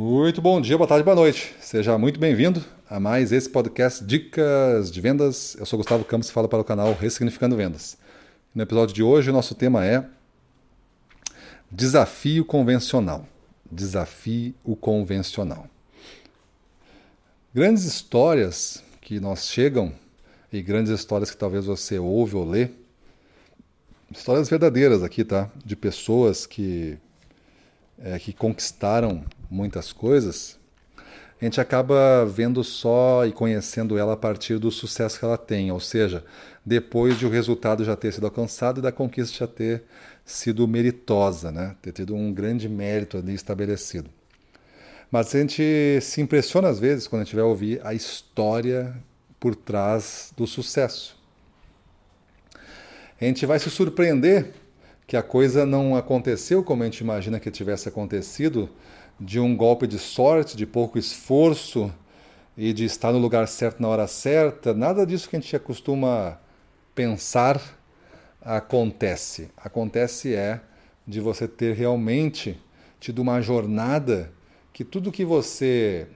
Muito bom dia, boa tarde, boa noite. Seja muito bem-vindo a mais esse podcast Dicas de Vendas. Eu sou Gustavo Campos e falo para o canal Ressignificando Vendas. No episódio de hoje, o nosso tema é Desafio Convencional. Desafio convencional. Grandes histórias que nós chegam e grandes histórias que talvez você ouve ou lê, histórias verdadeiras aqui, tá? De pessoas que é, que conquistaram muitas coisas, a gente acaba vendo só e conhecendo ela a partir do sucesso que ela tem, ou seja, depois de o resultado já ter sido alcançado e da conquista já ter sido meritosa, né? ter tido um grande mérito ali estabelecido. Mas a gente se impressiona às vezes quando a gente vai ouvir a história por trás do sucesso. A gente vai se surpreender que a coisa não aconteceu como a gente imagina que tivesse acontecido, de um golpe de sorte, de pouco esforço e de estar no lugar certo na hora certa, nada disso que a gente acostuma pensar acontece. Acontece é de você ter realmente tido uma jornada que tudo que você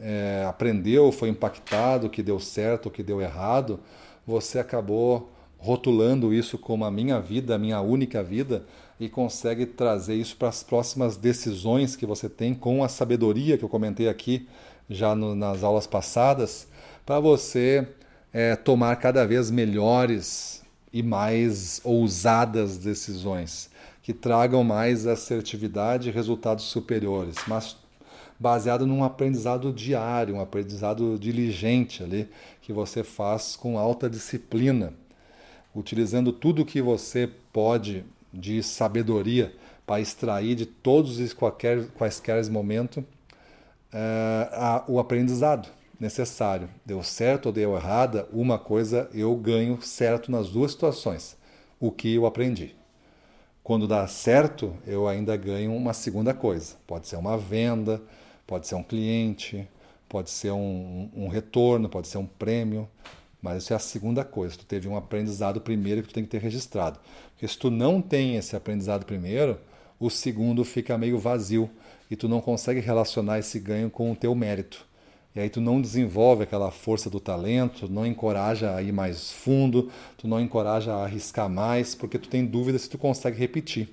é, aprendeu, foi impactado, que deu certo, que deu errado, você acabou rotulando isso como a minha vida, a minha única vida, e consegue trazer isso para as próximas decisões que você tem com a sabedoria que eu comentei aqui já no, nas aulas passadas, para você é, tomar cada vez melhores e mais ousadas decisões, que tragam mais assertividade e resultados superiores, mas baseado num aprendizado diário, um aprendizado diligente ali, que você faz com alta disciplina utilizando tudo que você pode de sabedoria para extrair de todos e qualquer, quaisquer momentos é, o aprendizado necessário. Deu certo ou deu errada, uma coisa eu ganho certo nas duas situações, o que eu aprendi. Quando dá certo, eu ainda ganho uma segunda coisa. Pode ser uma venda, pode ser um cliente, pode ser um, um retorno, pode ser um prêmio, mas isso é a segunda coisa. Tu teve um aprendizado primeiro que tu tem que ter registrado. Porque se tu não tem esse aprendizado primeiro, o segundo fica meio vazio e tu não consegue relacionar esse ganho com o teu mérito. E aí tu não desenvolve aquela força do talento, não encoraja a ir mais fundo, tu não encoraja a arriscar mais, porque tu tem dúvida se tu consegue repetir.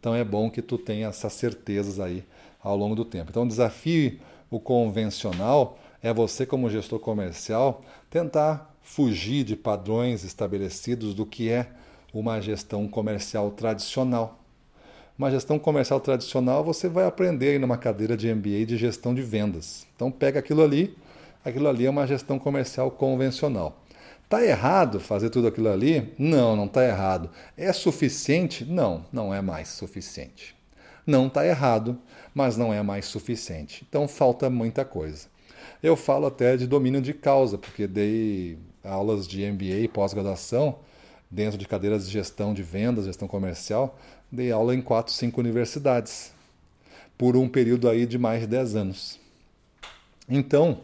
Então é bom que tu tenha essas certezas aí ao longo do tempo. Então o desafio o convencional é você como gestor comercial tentar fugir de padrões estabelecidos do que é uma gestão comercial tradicional. Uma gestão comercial tradicional você vai aprender aí numa cadeira de MBA de gestão de vendas. Então pega aquilo ali, aquilo ali é uma gestão comercial convencional. Está errado fazer tudo aquilo ali? Não, não está errado. É suficiente? Não, não é mais suficiente. Não está errado, mas não é mais suficiente. Então falta muita coisa. Eu falo até de domínio de causa, porque dei aulas de MBA e pós-graduação dentro de cadeiras de gestão de vendas, gestão comercial, dei aula em quatro, cinco universidades por um período aí de mais de 10 anos. Então,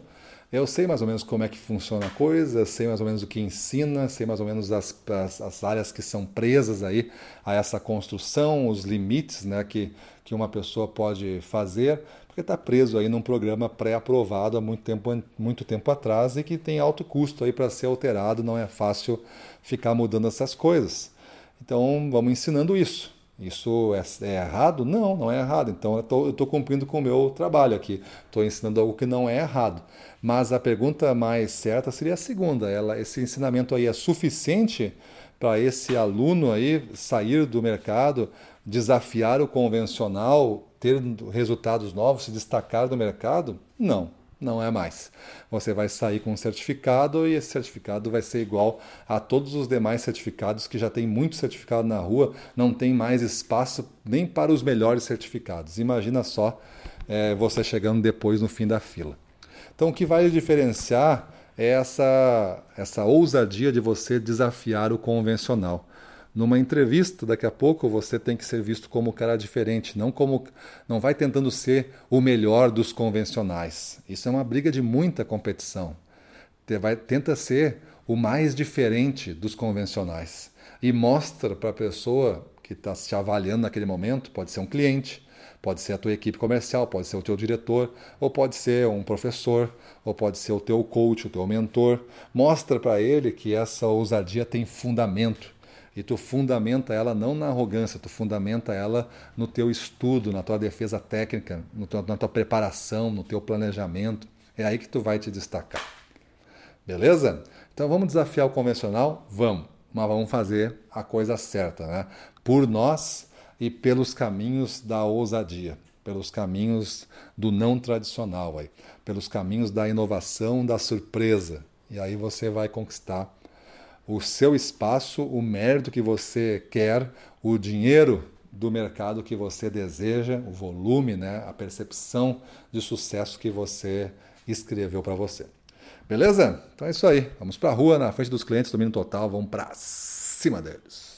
eu sei mais ou menos como é que funciona a coisa, sei mais ou menos o que ensina, sei mais ou menos as, as, as áreas que são presas aí a essa construção, os limites né, que, que uma pessoa pode fazer, porque está preso aí num programa pré-aprovado há muito tempo, muito tempo atrás e que tem alto custo aí para ser alterado, não é fácil ficar mudando essas coisas. Então vamos ensinando isso. Isso é, é errado? Não, não é errado. Então eu estou cumprindo com o meu trabalho aqui. Estou ensinando algo que não é errado. Mas a pergunta mais certa seria a segunda. Ela, esse ensinamento aí é suficiente para esse aluno aí sair do mercado, desafiar o convencional, ter resultados novos, se destacar no mercado? Não, não é mais. Você vai sair com um certificado e esse certificado vai ser igual a todos os demais certificados que já tem muito certificado na rua, não tem mais espaço nem para os melhores certificados. Imagina só é, você chegando depois no fim da fila. Então, o que vai diferenciar é essa, essa ousadia de você desafiar o convencional numa entrevista daqui a pouco você tem que ser visto como um cara diferente, não como não vai tentando ser o melhor dos convencionais. Isso é uma briga de muita competição. Vai, tenta ser o mais diferente dos convencionais e mostra para a pessoa que está te avaliando naquele momento, pode ser um cliente, Pode ser a tua equipe comercial, pode ser o teu diretor, ou pode ser um professor, ou pode ser o teu coach, o teu mentor. Mostra para ele que essa ousadia tem fundamento. E tu fundamenta ela não na arrogância, tu fundamenta ela no teu estudo, na tua defesa técnica, teu, na tua preparação, no teu planejamento. É aí que tu vai te destacar. Beleza? Então vamos desafiar o convencional? Vamos. Mas vamos fazer a coisa certa, né? Por nós e pelos caminhos da ousadia, pelos caminhos do não tradicional, aí, pelos caminhos da inovação, da surpresa. E aí você vai conquistar o seu espaço, o mérito que você quer, o dinheiro do mercado que você deseja, o volume, né, a percepção de sucesso que você escreveu para você. Beleza? Então é isso aí. Vamos para a rua, na frente dos clientes, domínio total, vamos para cima deles.